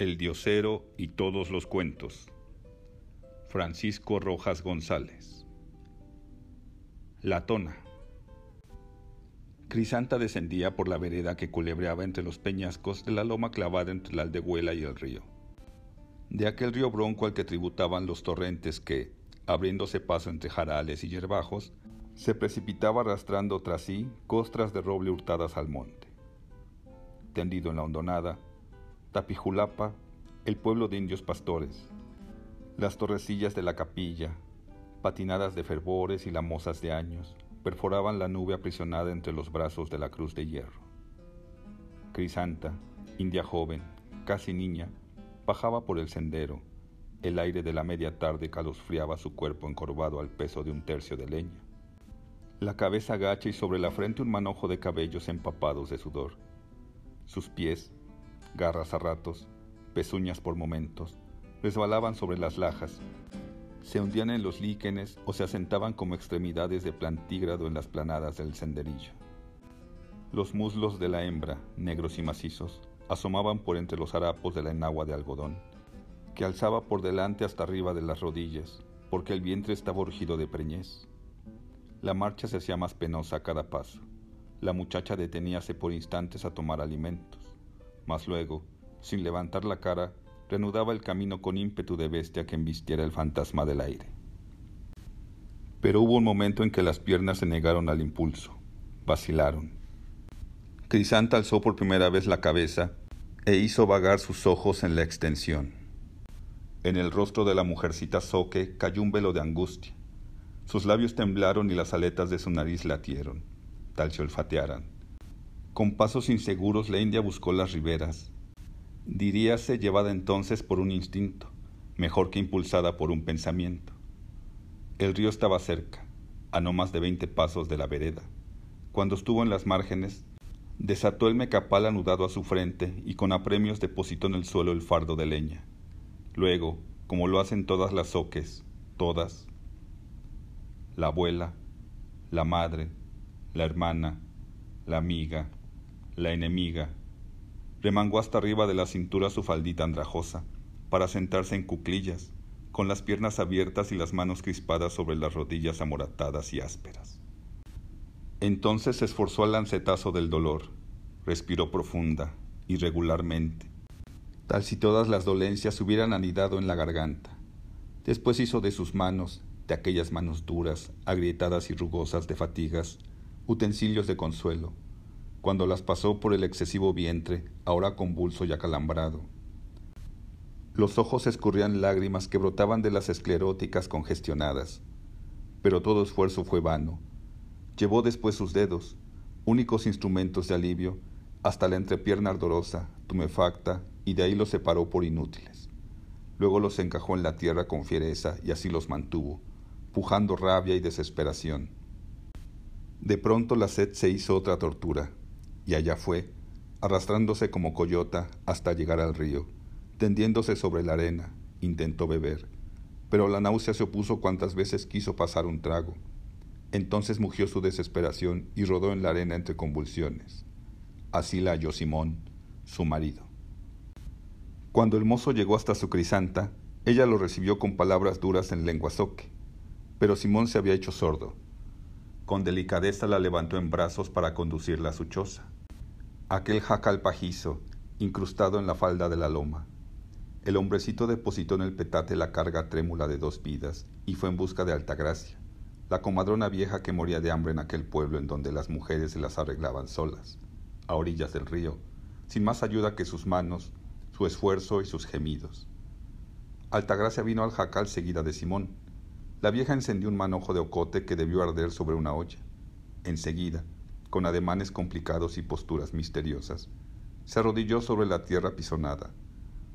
El Diosero y todos los cuentos. Francisco Rojas González. La Tona. Crisanta descendía por la vereda que culebreaba entre los peñascos de la loma clavada entre la aldehuela y el río. De aquel río bronco al que tributaban los torrentes que, abriéndose paso entre jarales y yerbajos, se precipitaba arrastrando tras sí costras de roble hurtadas al monte. Tendido en la hondonada, Tapijulapa, el pueblo de indios pastores, las torrecillas de la capilla, patinadas de fervores y lamosas de años, perforaban la nube aprisionada entre los brazos de la cruz de hierro. Crisanta, india joven, casi niña, bajaba por el sendero. El aire de la media tarde calosfriaba su cuerpo encorvado al peso de un tercio de leña. La cabeza agacha y sobre la frente un manojo de cabellos empapados de sudor. Sus pies, garras a ratos, pezuñas por momentos, resbalaban sobre las lajas, se hundían en los líquenes o se asentaban como extremidades de plantígrado en las planadas del senderillo. Los muslos de la hembra, negros y macizos, asomaban por entre los harapos de la enagua de algodón, que alzaba por delante hasta arriba de las rodillas, porque el vientre estaba urgido de preñez. La marcha se hacía más penosa a cada paso. La muchacha deteníase por instantes a tomar alimentos mas luego, sin levantar la cara, reanudaba el camino con ímpetu de bestia que embistiera el fantasma del aire. Pero hubo un momento en que las piernas se negaron al impulso, vacilaron. Crisanta alzó por primera vez la cabeza e hizo vagar sus ojos en la extensión. En el rostro de la mujercita Soque cayó un velo de angustia. Sus labios temblaron y las aletas de su nariz latieron, tal se olfatearan. Con pasos inseguros la India buscó las riberas. Diríase llevada entonces por un instinto, mejor que impulsada por un pensamiento. El río estaba cerca, a no más de veinte pasos de la vereda. Cuando estuvo en las márgenes, desató el mecapal anudado a su frente y con apremios depositó en el suelo el fardo de leña. Luego, como lo hacen todas las soques, todas, la abuela, la madre, la hermana, la amiga, la enemiga, remangó hasta arriba de la cintura su faldita andrajosa, para sentarse en cuclillas, con las piernas abiertas y las manos crispadas sobre las rodillas amoratadas y ásperas. Entonces se esforzó al lancetazo del dolor, respiró profunda, irregularmente, tal si todas las dolencias hubieran anidado en la garganta. Después hizo de sus manos, de aquellas manos duras, agrietadas y rugosas de fatigas, utensilios de consuelo, cuando las pasó por el excesivo vientre, ahora convulso y acalambrado. Los ojos escurrían lágrimas que brotaban de las escleróticas congestionadas, pero todo esfuerzo fue vano. Llevó después sus dedos, únicos instrumentos de alivio, hasta la entrepierna ardorosa, tumefacta, y de ahí los separó por inútiles. Luego los encajó en la tierra con fiereza y así los mantuvo, pujando rabia y desesperación. De pronto la sed se hizo otra tortura y allá fue, arrastrándose como coyota hasta llegar al río. Tendiéndose sobre la arena, intentó beber, pero la náusea se opuso cuantas veces quiso pasar un trago. Entonces mugió su desesperación y rodó en la arena entre convulsiones. Así la halló Simón, su marido. Cuando el mozo llegó hasta su crisanta, ella lo recibió con palabras duras en lengua soque, pero Simón se había hecho sordo. Con delicadeza la levantó en brazos para conducirla a su choza aquel jacal pajizo, incrustado en la falda de la loma. El hombrecito depositó en el petate la carga trémula de dos vidas y fue en busca de Altagracia, la comadrona vieja que moría de hambre en aquel pueblo en donde las mujeres se las arreglaban solas, a orillas del río, sin más ayuda que sus manos, su esfuerzo y sus gemidos. Altagracia vino al jacal seguida de Simón. La vieja encendió un manojo de ocote que debió arder sobre una olla. Enseguida, con ademanes complicados y posturas misteriosas, se arrodilló sobre la tierra pisonada,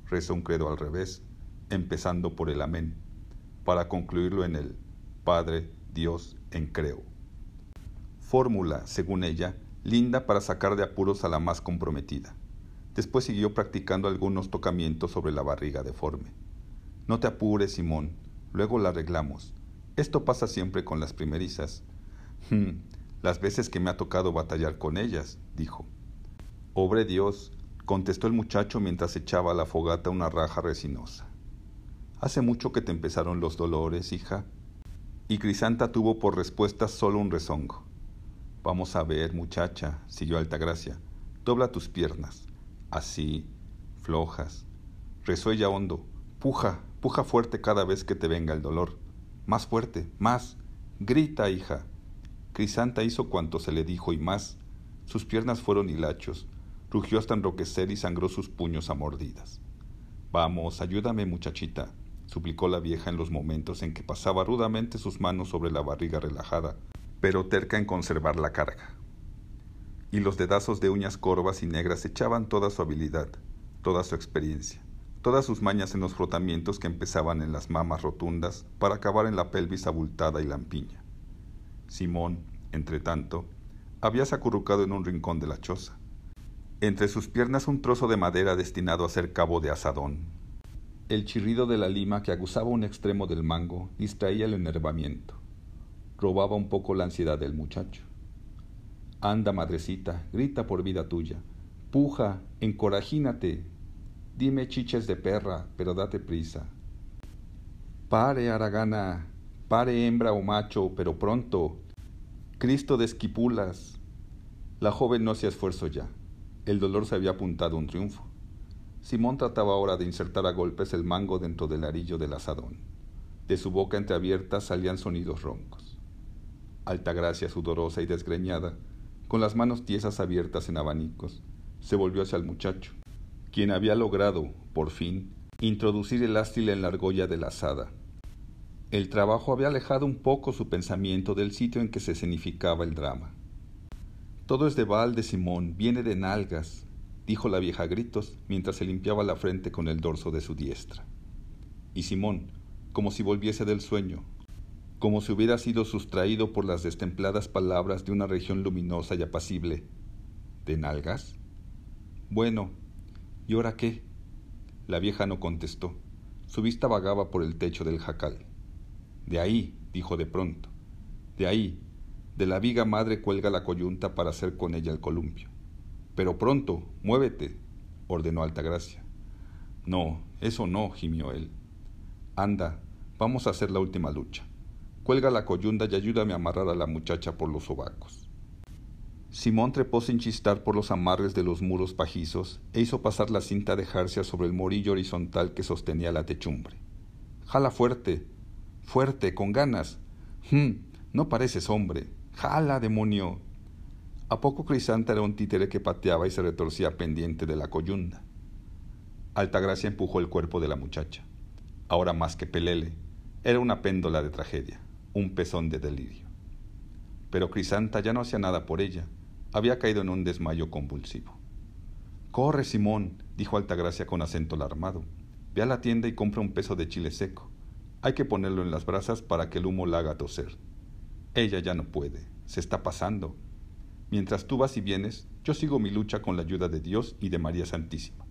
rezó un credo al revés, empezando por el amén, para concluirlo en el Padre, Dios, en creo. Fórmula, según ella, linda para sacar de apuros a la más comprometida. Después siguió practicando algunos tocamientos sobre la barriga deforme. No te apures, Simón, luego la arreglamos. Esto pasa siempre con las primerizas. Hmm, las veces que me ha tocado batallar con ellas, dijo. Obre Dios, contestó el muchacho mientras echaba a la fogata una raja resinosa. Hace mucho que te empezaron los dolores, hija. Y Crisanta tuvo por respuesta solo un rezongo. Vamos a ver, muchacha, siguió Altagracia. Dobla tus piernas. Así, flojas. Resuella hondo. Puja, puja fuerte cada vez que te venga el dolor. Más fuerte, más. Grita, hija. Crisanta hizo cuanto se le dijo y más. Sus piernas fueron hilachos. Rugió hasta enroquecer y sangró sus puños a mordidas. Vamos, ayúdame, muchachita, suplicó la vieja en los momentos en que pasaba rudamente sus manos sobre la barriga relajada, pero terca en conservar la carga. Y los dedazos de uñas corvas y negras echaban toda su habilidad, toda su experiencia, todas sus mañas en los frotamientos que empezaban en las mamas rotundas para acabar en la pelvis abultada y lampiña. Simón, entre tanto, había acurrucado en un rincón de la choza. Entre sus piernas un trozo de madera destinado a ser cabo de asadón, el chirrido de la lima que aguzaba un extremo del mango distraía el enervamiento. Robaba un poco la ansiedad del muchacho. Anda, madrecita, grita por vida tuya. Puja, encorajínate. Dime chiches de perra, pero date prisa. Pare, Aragana, pare hembra o macho, pero pronto. Cristo de esquipulas. La joven no hacía esfuerzo ya. El dolor se había apuntado un triunfo. Simón trataba ahora de insertar a golpes el mango dentro del arillo del asadón. De su boca entreabierta salían sonidos roncos. Altagracia, sudorosa y desgreñada, con las manos tiesas abiertas en abanicos, se volvió hacia el muchacho, quien había logrado, por fin, introducir el ástil en la argolla de la asada. El trabajo había alejado un poco su pensamiento del sitio en que se escenificaba el drama. Todo es de de Simón, viene de nalgas, dijo la vieja a gritos mientras se limpiaba la frente con el dorso de su diestra. Y Simón, como si volviese del sueño, como si hubiera sido sustraído por las destempladas palabras de una región luminosa y apacible. ¿De nalgas? Bueno, ¿y ahora qué? La vieja no contestó. Su vista vagaba por el techo del jacal. De ahí, dijo de pronto, de ahí, de la viga madre cuelga la coyunta para hacer con ella el columpio. Pero pronto, muévete, ordenó Altagracia. No, eso no, gimió él. Anda, vamos a hacer la última lucha. Cuelga la coyunda y ayúdame a amarrar a la muchacha por los sobacos. Simón trepó sin chistar por los amarres de los muros pajizos e hizo pasar la cinta de jarcia sobre el morillo horizontal que sostenía la techumbre. Jala fuerte, fuerte, con ganas. Hm, no pareces hombre. Jala, demonio. A poco Crisanta era un títere que pateaba y se retorcía pendiente de la coyunda. Altagracia empujó el cuerpo de la muchacha. Ahora más que pelele, era una péndola de tragedia, un pezón de delirio. Pero Crisanta ya no hacía nada por ella, había caído en un desmayo convulsivo. Corre, Simón, dijo Altagracia con acento alarmado. Ve a la tienda y compra un peso de chile seco. Hay que ponerlo en las brasas para que el humo la haga toser. Ella ya no puede, se está pasando, Mientras tú vas y vienes, yo sigo mi lucha con la ayuda de Dios y de María Santísima.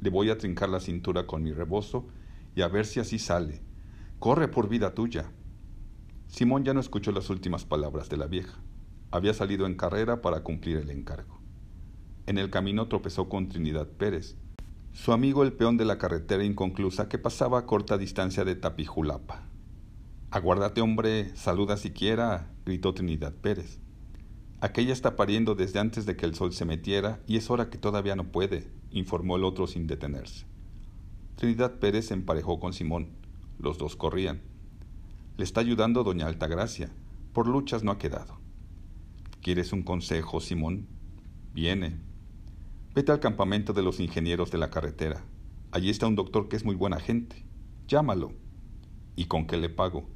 Le voy a trincar la cintura con mi rebozo y a ver si así sale. Corre por vida tuya. Simón ya no escuchó las últimas palabras de la vieja. Había salido en carrera para cumplir el encargo. En el camino tropezó con Trinidad Pérez, su amigo el peón de la carretera inconclusa que pasaba a corta distancia de Tapijulapa. Aguárdate, hombre, saluda siquiera, gritó Trinidad Pérez. Aquella está pariendo desde antes de que el sol se metiera y es hora que todavía no puede, informó el otro sin detenerse. Trinidad Pérez se emparejó con Simón. Los dos corrían. Le está ayudando doña Altagracia. Por luchas no ha quedado. ¿Quieres un consejo, Simón? Viene. Vete al campamento de los ingenieros de la carretera. Allí está un doctor que es muy buena gente. Llámalo. ¿Y con qué le pago?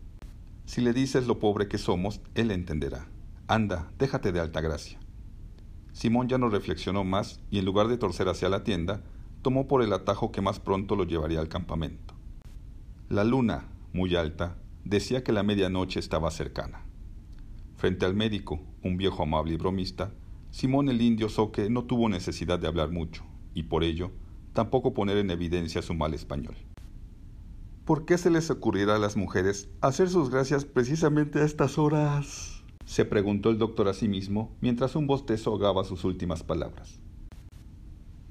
Si le dices lo pobre que somos, él entenderá. Anda, déjate de alta gracia. Simón ya no reflexionó más y en lugar de torcer hacia la tienda, tomó por el atajo que más pronto lo llevaría al campamento. La luna, muy alta, decía que la medianoche estaba cercana. Frente al médico, un viejo amable y bromista, Simón el indio Soque no tuvo necesidad de hablar mucho, y por ello tampoco poner en evidencia su mal español. ¿Por qué se les ocurrirá a las mujeres hacer sus gracias precisamente a estas horas? se preguntó el doctor a sí mismo mientras un bostezo ahogaba sus últimas palabras.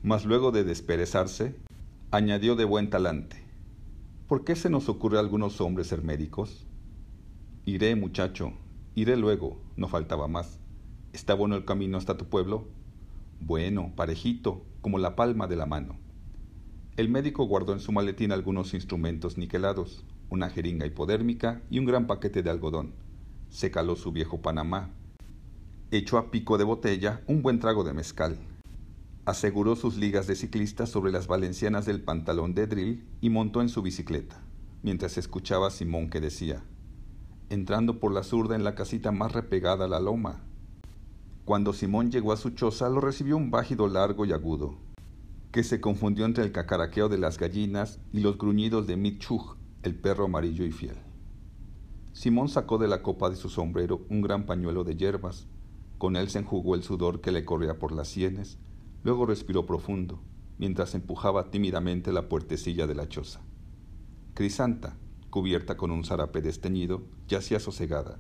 Mas luego de desperezarse, añadió de buen talante. ¿Por qué se nos ocurre a algunos hombres ser médicos? Iré, muchacho, iré luego, no faltaba más. ¿Está bueno el camino hasta tu pueblo? Bueno, parejito, como la palma de la mano. El médico guardó en su maletín algunos instrumentos niquelados, una jeringa hipodérmica y un gran paquete de algodón. Se caló su viejo Panamá. Echó a pico de botella un buen trago de mezcal. Aseguró sus ligas de ciclista sobre las valencianas del pantalón de drill y montó en su bicicleta, mientras escuchaba a Simón que decía, entrando por la zurda en la casita más repegada a la loma. Cuando Simón llegó a su choza, lo recibió un bájido largo y agudo, que se confundió entre el cacaraqueo de las gallinas y los gruñidos de Mitchug, el perro amarillo y fiel. Simón sacó de la copa de su sombrero un gran pañuelo de hierbas, con él se enjugó el sudor que le corría por las sienes, luego respiró profundo, mientras empujaba tímidamente la puertecilla de la choza. Crisanta, cubierta con un zarape desteñido, yacía sosegada.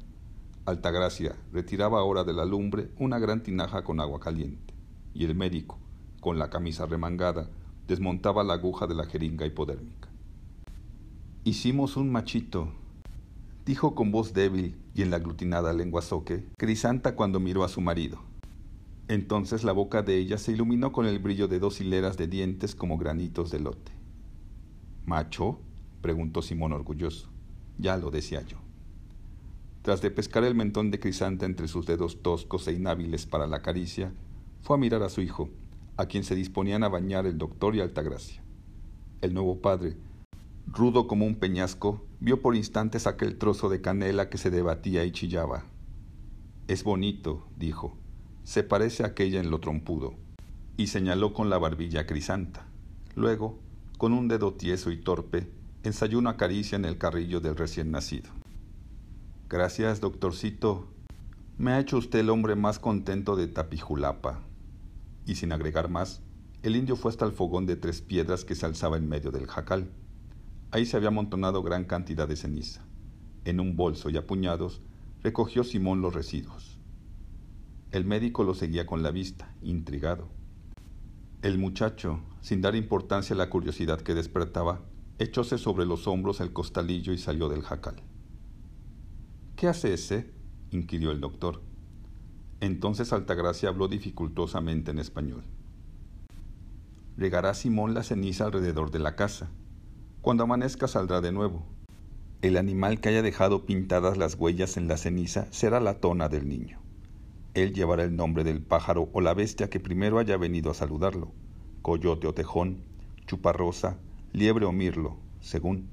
Altagracia retiraba ahora de la lumbre una gran tinaja con agua caliente, y el médico, con la camisa remangada, desmontaba la aguja de la jeringa hipodérmica. Hicimos un machito, dijo con voz débil y en la aglutinada lengua soque, Crisanta cuando miró a su marido. Entonces la boca de ella se iluminó con el brillo de dos hileras de dientes como granitos de lote. ¿Macho? Preguntó Simón orgulloso. Ya lo decía yo. Tras de pescar el mentón de Crisanta entre sus dedos toscos e inhábiles para la caricia, fue a mirar a su hijo, a quien se disponían a bañar el doctor y Altagracia. El nuevo padre, rudo como un peñasco, vio por instantes aquel trozo de canela que se debatía y chillaba. Es bonito, dijo, se parece a aquella en lo trompudo, y señaló con la barbilla Crisanta. Luego, con un dedo tieso y torpe, ensayó una caricia en el carrillo del recién nacido. Gracias, doctorcito. Me ha hecho usted el hombre más contento de Tapijulapa. Y sin agregar más, el indio fue hasta el fogón de tres piedras que se alzaba en medio del jacal. Ahí se había amontonado gran cantidad de ceniza. En un bolso y a puñados recogió Simón los residuos. El médico lo seguía con la vista, intrigado. El muchacho, sin dar importancia a la curiosidad que despertaba, echóse sobre los hombros el costalillo y salió del jacal. ¿Qué hace ese? inquirió el doctor. Entonces Altagracia habló dificultosamente en español. Regará Simón la ceniza alrededor de la casa. Cuando amanezca saldrá de nuevo. El animal que haya dejado pintadas las huellas en la ceniza será la tona del niño. Él llevará el nombre del pájaro o la bestia que primero haya venido a saludarlo, coyote o tejón, chuparrosa, liebre o mirlo, según.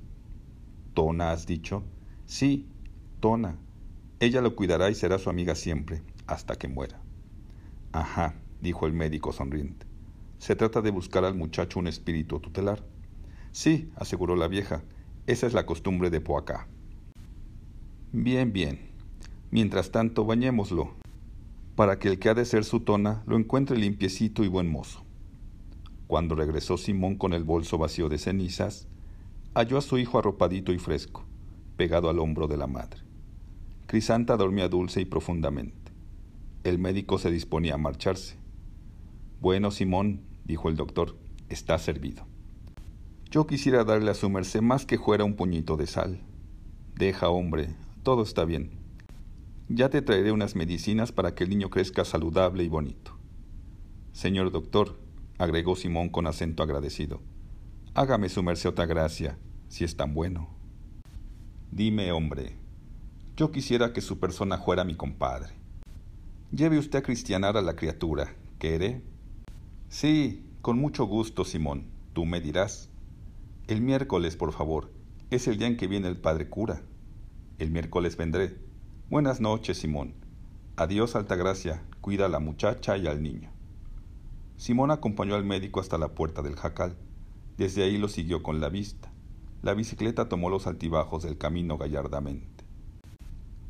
¿Tona has dicho? Sí, Tona. Ella lo cuidará y será su amiga siempre, hasta que muera. Ajá, dijo el médico sonriente. Se trata de buscar al muchacho un espíritu tutelar. Sí, aseguró la vieja, esa es la costumbre de Poacá. Bien, bien. Mientras tanto, bañémoslo, para que el que ha de ser su tona lo encuentre limpiecito y buen mozo. Cuando regresó Simón con el bolso vacío de cenizas, halló a su hijo arropadito y fresco, pegado al hombro de la madre. Crisanta dormía dulce y profundamente. El médico se disponía a marcharse. Bueno, Simón, dijo el doctor, está servido. Yo quisiera darle a su merced más que fuera un puñito de sal. Deja, hombre, todo está bien. Ya te traeré unas medicinas para que el niño crezca saludable y bonito. Señor doctor, agregó Simón con acento agradecido, hágame su merced otra gracia, si es tan bueno. Dime, hombre, yo quisiera que su persona fuera mi compadre. Lleve usted a cristianar a la criatura, ¿quiere? Sí, con mucho gusto, Simón. Tú me dirás. El miércoles, por favor. Es el día en que viene el padre cura. El miércoles vendré. Buenas noches, Simón. Adiós, Altagracia. Cuida a la muchacha y al niño. Simón acompañó al médico hasta la puerta del jacal. Desde ahí lo siguió con la vista. La bicicleta tomó los altibajos del camino gallardamente.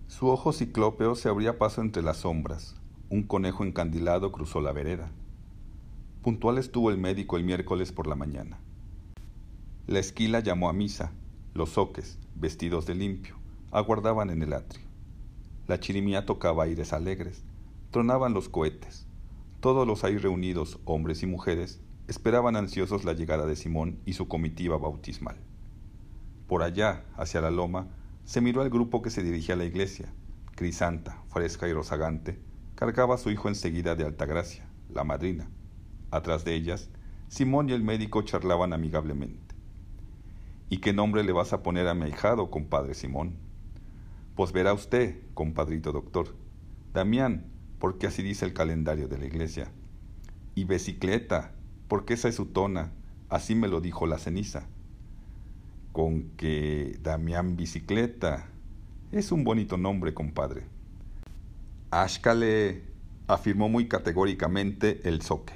Su ojo ciclópeo se abría paso entre las sombras. Un conejo encandilado cruzó la vereda. Puntual estuvo el médico el miércoles por la mañana. La esquila llamó a misa. Los soques, vestidos de limpio, aguardaban en el atrio. La chirimía tocaba aires alegres. Tronaban los cohetes. Todos los ahí reunidos, hombres y mujeres, esperaban ansiosos la llegada de Simón y su comitiva bautismal. Por allá, hacia la loma, se miró al grupo que se dirigía a la iglesia. Crisanta, fresca y rozagante, cargaba a su hijo enseguida de Altagracia, la madrina. Atrás de ellas, Simón y el médico charlaban amigablemente. ¿Y qué nombre le vas a poner a mi ahijado, compadre Simón? Pues verá usted, compadrito doctor. Damián, porque así dice el calendario de la iglesia. Y bicicleta, porque esa es su tona, así me lo dijo la ceniza. Con que Damián Bicicleta es un bonito nombre, compadre. Ashkale, afirmó muy categóricamente el zoque.